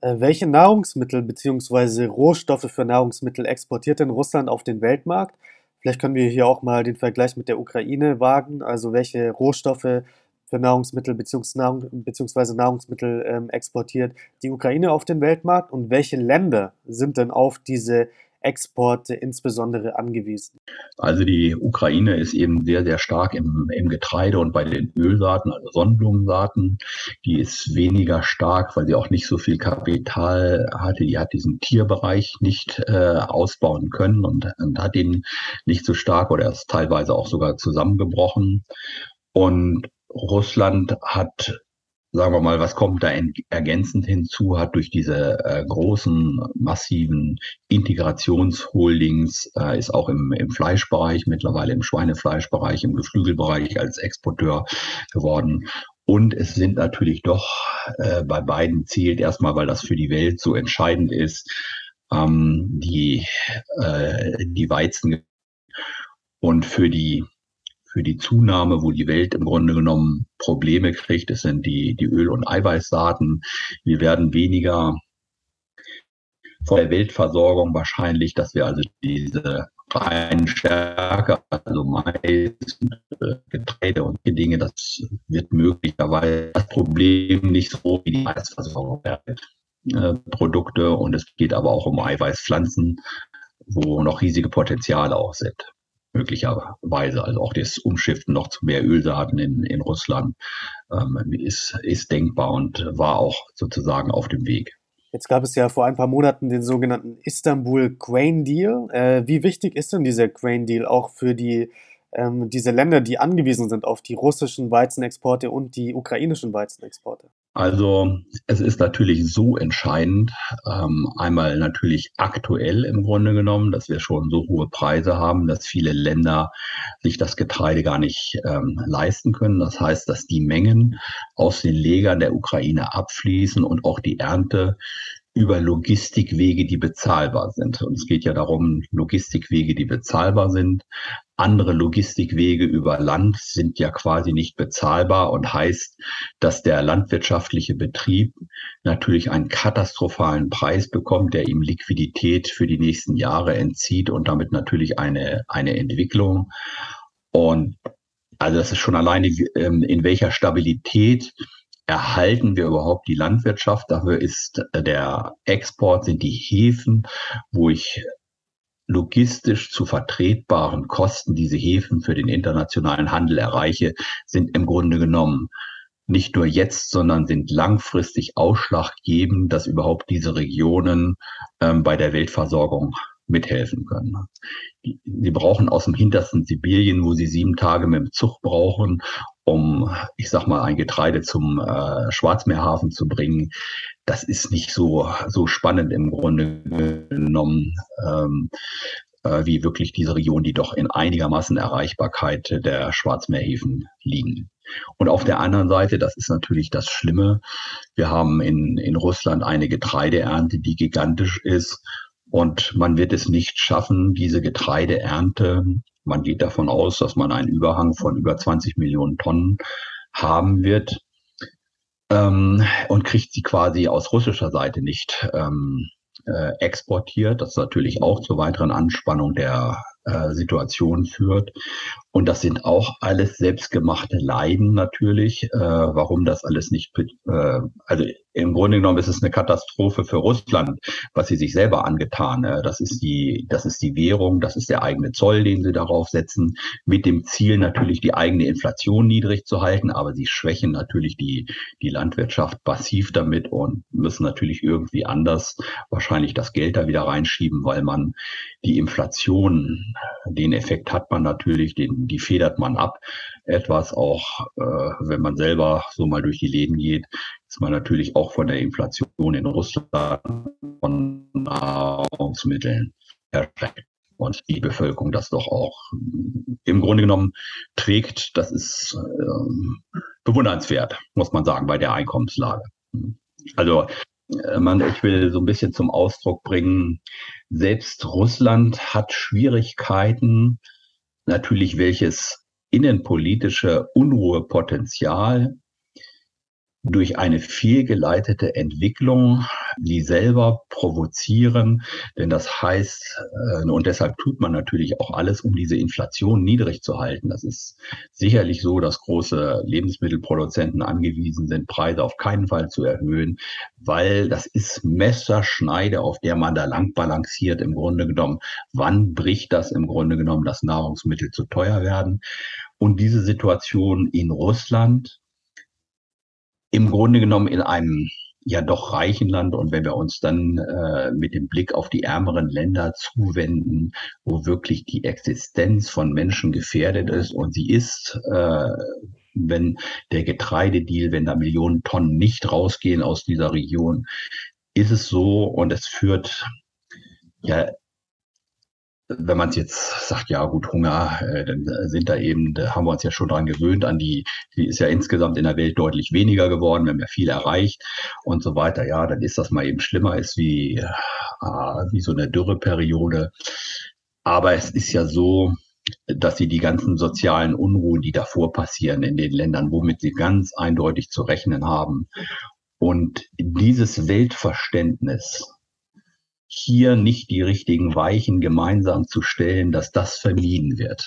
Äh, welche Nahrungsmittel bzw. Rohstoffe für Nahrungsmittel exportiert denn Russland auf den Weltmarkt? Vielleicht können wir hier auch mal den Vergleich mit der Ukraine wagen. Also welche Rohstoffe für Nahrungsmittel bzw. Nahrungsmittel ähm, exportiert die Ukraine auf den Weltmarkt und welche Länder sind denn auf diese Exporte insbesondere angewiesen? Also die Ukraine ist eben sehr, sehr stark im, im Getreide und bei den Ölsaaten, also Sonnenblumensaaten. Die ist weniger stark, weil sie auch nicht so viel Kapital hatte. Die hat diesen Tierbereich nicht äh, ausbauen können und, und hat ihn nicht so stark oder ist teilweise auch sogar zusammengebrochen. Und Russland hat sagen wir mal, was kommt da ergänzend hinzu, hat durch diese äh, großen, massiven Integrationsholdings, äh, ist auch im, im Fleischbereich, mittlerweile im Schweinefleischbereich, im Geflügelbereich als Exporteur geworden. Und es sind natürlich doch äh, bei beiden zielt erstmal, weil das für die Welt so entscheidend ist, ähm, die, äh, die Weizen und für die für die Zunahme, wo die Welt im Grunde genommen Probleme kriegt. Das sind die, die Öl- und Eiweißsaaten. Wir werden weniger von der Weltversorgung wahrscheinlich, dass wir also diese reinen Stärke, also Mais, Getreide und die Dinge, das wird möglicherweise das Problem nicht so wie die Eiweißversorgung äh, Produkte und es geht aber auch um Eiweißpflanzen, wo noch riesige Potenziale auch sind möglicherweise. Also auch das Umschiften noch zu mehr Ölsaaten in, in Russland ähm, ist, ist denkbar und war auch sozusagen auf dem Weg. Jetzt gab es ja vor ein paar Monaten den sogenannten Istanbul Grain Deal. Äh, wie wichtig ist denn dieser Grain Deal auch für die, ähm, diese Länder, die angewiesen sind auf die russischen Weizenexporte und die ukrainischen Weizenexporte? Also es ist natürlich so entscheidend, ähm, einmal natürlich aktuell im Grunde genommen, dass wir schon so hohe Preise haben, dass viele Länder sich das Getreide gar nicht ähm, leisten können. Das heißt, dass die Mengen aus den Legern der Ukraine abfließen und auch die Ernte über Logistikwege, die bezahlbar sind. Und es geht ja darum, Logistikwege, die bezahlbar sind. Andere Logistikwege über Land sind ja quasi nicht bezahlbar und heißt, dass der landwirtschaftliche Betrieb natürlich einen katastrophalen Preis bekommt, der ihm Liquidität für die nächsten Jahre entzieht und damit natürlich eine, eine Entwicklung. Und also das ist schon alleine, ähm, in welcher Stabilität erhalten wir überhaupt die Landwirtschaft? Dafür ist äh, der Export, sind die Häfen, wo ich logistisch zu vertretbaren Kosten diese Häfen für den internationalen Handel erreiche, sind im Grunde genommen nicht nur jetzt, sondern sind langfristig ausschlaggebend, dass überhaupt diese Regionen ähm, bei der Weltversorgung mithelfen können. Sie brauchen aus dem hintersten Sibirien, wo sie sieben Tage mit dem Zug brauchen, um, ich sag mal, ein Getreide zum äh, Schwarzmeerhafen zu bringen. Das ist nicht so, so spannend im Grunde genommen, ähm, äh, wie wirklich diese Region, die doch in einigermaßen Erreichbarkeit der Schwarzmeerhäfen liegen. Und auf der anderen Seite, das ist natürlich das Schlimme, wir haben in, in Russland eine Getreideernte, die gigantisch ist. Und man wird es nicht schaffen, diese Getreideernte man geht davon aus, dass man einen Überhang von über 20 Millionen Tonnen haben wird ähm, und kriegt sie quasi aus russischer Seite nicht ähm, äh, exportiert. Das natürlich auch zur weiteren Anspannung der äh, Situation führt. Und das sind auch alles selbstgemachte Leiden natürlich, äh, warum das alles nicht, äh, also im Grunde genommen ist es eine Katastrophe für Russland, was sie sich selber angetan. Äh, das ist die, das ist die Währung, das ist der eigene Zoll, den sie darauf setzen, mit dem Ziel natürlich die eigene Inflation niedrig zu halten, aber sie schwächen natürlich die, die Landwirtschaft massiv damit und müssen natürlich irgendwie anders wahrscheinlich das Geld da wieder reinschieben, weil man die Inflation, den Effekt hat man natürlich, den, die federt man ab. Etwas auch, äh, wenn man selber so mal durch die Läden geht, ist man natürlich auch von der Inflation in Russland von Nahrungsmitteln erschreckt. Und die Bevölkerung das doch auch im Grunde genommen trägt, das ist äh, bewundernswert, muss man sagen, bei der Einkommenslage. Also äh, man, ich will so ein bisschen zum Ausdruck bringen, selbst Russland hat Schwierigkeiten, natürlich welches innenpolitische Unruhepotenzial durch eine fehlgeleitete Entwicklung, die selber provozieren. Denn das heißt, äh, und deshalb tut man natürlich auch alles, um diese Inflation niedrig zu halten. Das ist sicherlich so, dass große Lebensmittelproduzenten angewiesen sind, Preise auf keinen Fall zu erhöhen, weil das ist Messerschneide, auf der man da lang balanciert im Grunde genommen. Wann bricht das im Grunde genommen, dass Nahrungsmittel zu teuer werden? Und diese Situation in Russland, im Grunde genommen in einem ja doch reichen Land. Und wenn wir uns dann äh, mit dem Blick auf die ärmeren Länder zuwenden, wo wirklich die Existenz von Menschen gefährdet ist und sie ist, äh, wenn der Getreidedeal, wenn da Millionen Tonnen nicht rausgehen aus dieser Region, ist es so und es führt ja wenn man es jetzt sagt, ja gut, Hunger, äh, dann sind da eben, da haben wir uns ja schon dran gewöhnt, an die, die ist ja insgesamt in der Welt deutlich weniger geworden, wir haben ja viel erreicht und so weiter. Ja, dann ist das mal eben schlimmer, ist wie, äh, wie so eine Dürreperiode. Aber es ist ja so, dass sie die ganzen sozialen Unruhen, die davor passieren in den Ländern, womit sie ganz eindeutig zu rechnen haben. Und dieses Weltverständnis, hier nicht die richtigen Weichen gemeinsam zu stellen, dass das vermieden wird.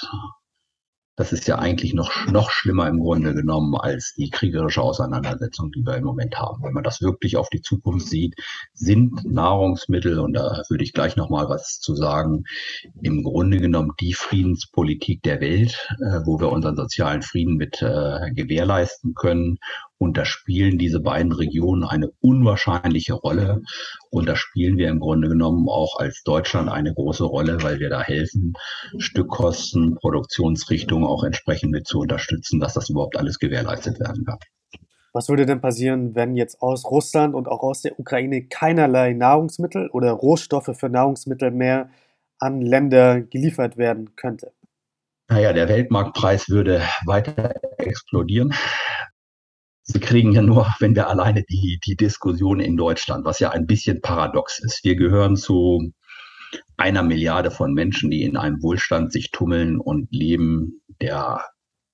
das ist ja eigentlich noch, noch schlimmer im Grunde genommen als die kriegerische Auseinandersetzung, die wir im Moment haben. Wenn man das wirklich auf die Zukunft sieht, sind Nahrungsmittel, und da würde ich gleich nochmal was zu sagen, im Grunde genommen die Friedenspolitik der Welt, äh, wo wir unseren sozialen Frieden mit äh, gewährleisten können. Und da spielen diese beiden Regionen eine unwahrscheinliche Rolle. Und da spielen wir im Grunde genommen auch als Deutschland eine große Rolle, weil wir da helfen, Stückkosten, Produktionsrichtungen auch entsprechend mit zu unterstützen, dass das überhaupt alles gewährleistet werden kann. Was würde denn passieren, wenn jetzt aus Russland und auch aus der Ukraine keinerlei Nahrungsmittel oder Rohstoffe für Nahrungsmittel mehr an Länder geliefert werden könnte? Naja, der Weltmarktpreis würde weiter explodieren. Sie kriegen ja nur, wenn wir alleine die, die Diskussion in Deutschland, was ja ein bisschen paradox ist. Wir gehören zu einer Milliarde von Menschen, die in einem Wohlstand sich tummeln und leben, der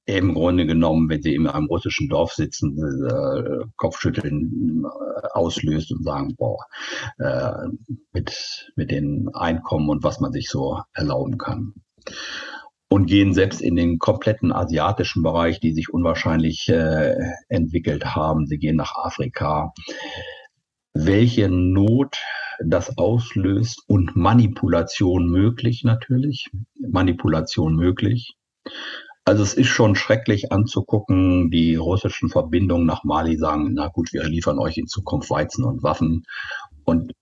im Grunde genommen, wenn sie in einem russischen Dorf sitzen, äh, Kopfschütteln äh, auslöst und sagen, boah, äh, mit, mit den Einkommen und was man sich so erlauben kann und gehen selbst in den kompletten asiatischen Bereich, die sich unwahrscheinlich äh, entwickelt haben. Sie gehen nach Afrika. Welche Not das auslöst und Manipulation möglich natürlich. Manipulation möglich. Also es ist schon schrecklich anzugucken. Die russischen Verbindungen nach Mali sagen, na gut, wir liefern euch in Zukunft Weizen und Waffen. Und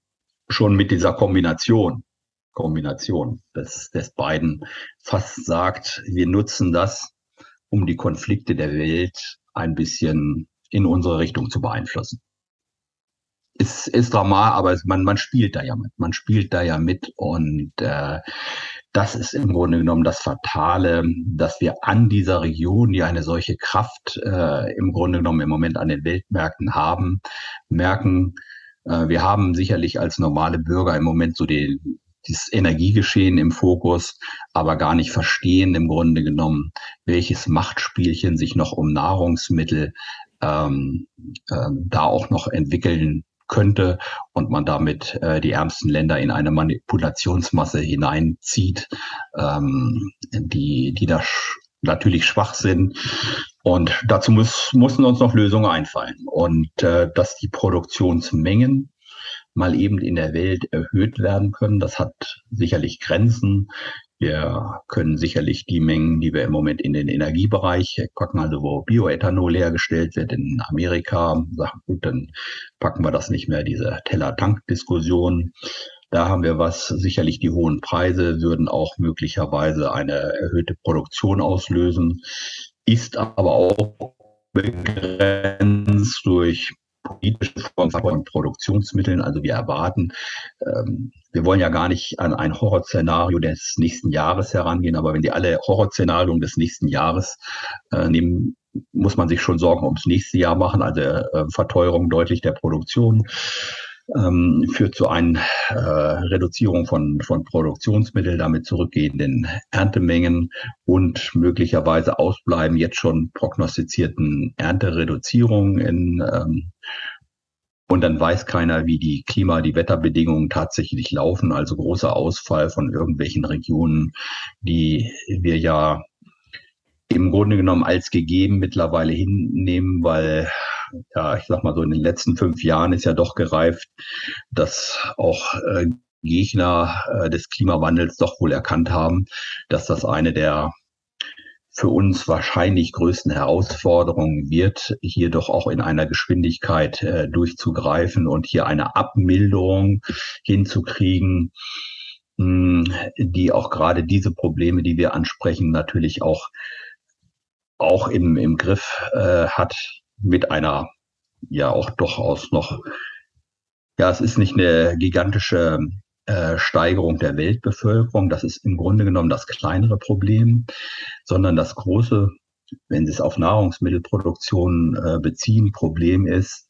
schon mit dieser Kombination Kombination des, des beiden fast sagt, wir nutzen das, um die Konflikte der Welt ein bisschen in unsere Richtung zu beeinflussen. Ist, ist dramatisch, aber man, man spielt da ja mit. Man spielt da ja mit und äh, das ist im Grunde genommen das Fatale, dass wir an dieser Region, die eine solche Kraft äh, im Grunde genommen im Moment an den Weltmärkten haben, merken, äh, wir haben sicherlich als normale Bürger im Moment so den, dieses Energiegeschehen im Fokus, aber gar nicht verstehen im Grunde genommen, welches Machtspielchen sich noch um Nahrungsmittel ähm, äh, da auch noch entwickeln könnte und man damit äh, die ärmsten Länder in eine Manipulationsmasse hineinzieht, ähm, die, die da sch natürlich schwach sind. Und dazu muss, müssen uns noch Lösungen einfallen. Und äh, dass die Produktionsmengen mal eben in der Welt erhöht werden können. Das hat sicherlich Grenzen. Wir können sicherlich die Mengen, die wir im Moment in den Energiebereich packen, also wo Bioethanol hergestellt wird in Amerika, sagen, gut, dann packen wir das nicht mehr, diese Teller-Tank-Diskussion. Da haben wir was. Sicherlich die hohen Preise würden auch möglicherweise eine erhöhte Produktion auslösen, ist aber auch begrenzt durch politische Form von Produktionsmitteln. Also wir erwarten, ähm, wir wollen ja gar nicht an ein Horrorszenario des nächsten Jahres herangehen, aber wenn die alle Horrorszenarien des nächsten Jahres äh, nehmen, muss man sich schon Sorgen ums nächste Jahr machen, also äh, Verteuerung deutlich der Produktion ähm, führt zu einer äh, Reduzierung von, von Produktionsmitteln, damit zurückgehenden Erntemengen und möglicherweise Ausbleiben jetzt schon prognostizierten Erntereduzierungen in ähm, und dann weiß keiner, wie die Klima-, die Wetterbedingungen tatsächlich laufen. Also großer Ausfall von irgendwelchen Regionen, die wir ja im Grunde genommen als gegeben mittlerweile hinnehmen, weil ja, ich sag mal so in den letzten fünf Jahren ist ja doch gereift, dass auch äh, Gegner äh, des Klimawandels doch wohl erkannt haben, dass das eine der für uns wahrscheinlich größten Herausforderungen wird, hier doch auch in einer Geschwindigkeit äh, durchzugreifen und hier eine Abmilderung hinzukriegen, mh, hm, die auch gerade diese Probleme, die wir ansprechen, natürlich auch auch im, im Griff äh, hat mit einer ja auch durchaus noch, ja, es ist nicht eine gigantische äh, Steigerung der Weltbevölkerung, das ist im Grunde genommen das kleinere Problem, sondern das große, wenn Sie es auf Nahrungsmittelproduktion äh, beziehen, Problem ist,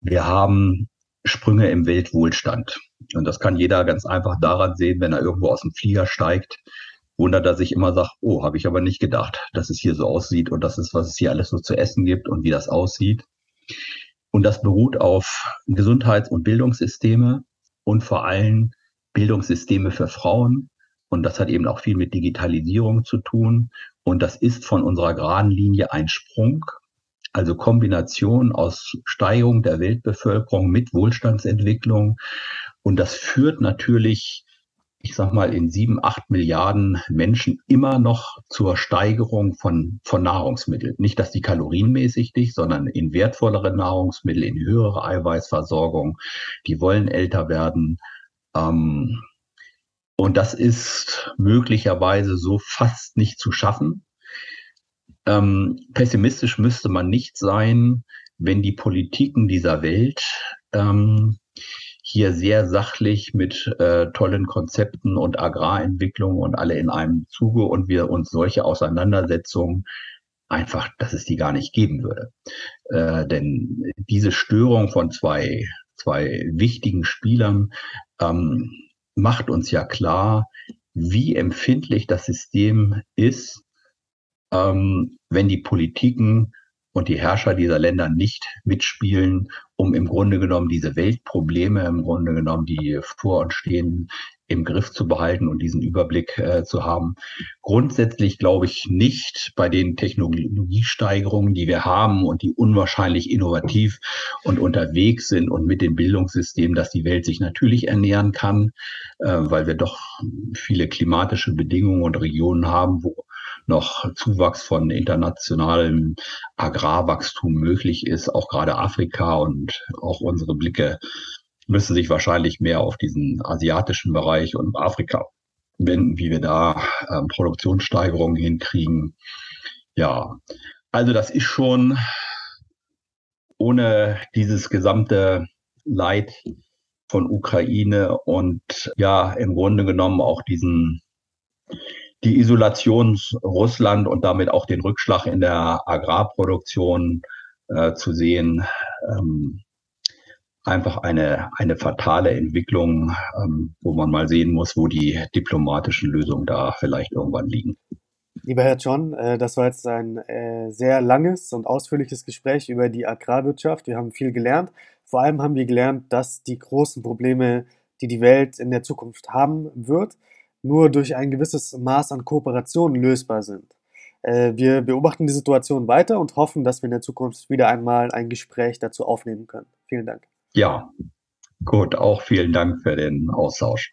wir haben Sprünge im Weltwohlstand. Und das kann jeder ganz einfach daran sehen, wenn er irgendwo aus dem Flieger steigt wundert er sich immer, sagt, oh, habe ich aber nicht gedacht, dass es hier so aussieht und das ist, was es hier alles so zu essen gibt und wie das aussieht. Und das beruht auf Gesundheits- und Bildungssysteme und vor allem Bildungssysteme für Frauen. Und das hat eben auch viel mit Digitalisierung zu tun Und das ist von unserer geraden Linie ein Sprung. Also Kombination aus Steigerung der Weltbevölkerung mit Wohlstandsentwicklung. Und das führt natürlich ich sag mal, in sieben, acht Milliarden Menschen immer noch zur Steigerung von, von Nahrungsmitteln. Nicht, dass die kalorienmäßig dich, sondern in wertvollere Nahrungsmittel, in höhere Eiweißversorgung. Die wollen älter werden. Ähm, und das ist möglicherweise so fast nicht zu schaffen. Ähm, pessimistisch müsste man nicht sein, wenn die Politiken dieser Welt ähm, hier sehr sachlich mit äh, tollen Konzepten und Agrarentwicklung und alle in einem Zuge und wir uns solche Auseinandersetzungen einfach, dass es die gar nicht geben würde. Äh, denn diese Störung von zwei, zwei wichtigen Spielern ähm, macht uns ja klar, wie empfindlich das System ist, ähm, wenn die Politiken und die Herrscher dieser Länder nicht mitspielen, um im Grunde genommen diese Weltprobleme, im Grunde genommen, die vor uns stehen, im Griff zu behalten und diesen Überblick äh, zu haben. Grundsätzlich glaube ich nicht bei den Technologiesteigerungen, die wir haben und die unwahrscheinlich innovativ und unterwegs sind und mit dem Bildungssystem, dass die Welt sich natürlich ernähren kann, äh, weil wir doch viele klimatische Bedingungen und Regionen haben, wo noch Zuwachs von internationalem Agrarwachstum möglich ist, auch gerade Afrika und auch unsere Blicke müssen sich wahrscheinlich mehr auf diesen asiatischen Bereich und Afrika wenden, wie wir da ähm, Produktionssteigerungen hinkriegen. Ja, also das ist schon ohne dieses gesamte Leid von Ukraine und ja, im Grunde genommen auch diesen die Isolation Russland und damit auch den Rückschlag in der Agrarproduktion äh, zu sehen. Ähm, einfach eine, eine fatale Entwicklung, ähm, wo man mal sehen muss, wo die diplomatischen Lösungen da vielleicht irgendwann liegen. Lieber Herr John, äh, das war jetzt ein äh, sehr langes und ausführliches Gespräch über die Agrarwirtschaft. Wir haben viel gelernt. Vor allem haben wir gelernt, dass die großen Probleme, die die Welt in der Zukunft haben wird, nur durch ein gewisses Maß an Kooperation lösbar sind. Äh, wir beobachten die Situation weiter und hoffen, dass wir in der Zukunft wieder einmal ein Gespräch dazu aufnehmen können. Vielen Dank. Ja, gut, auch vielen Dank für den Austausch.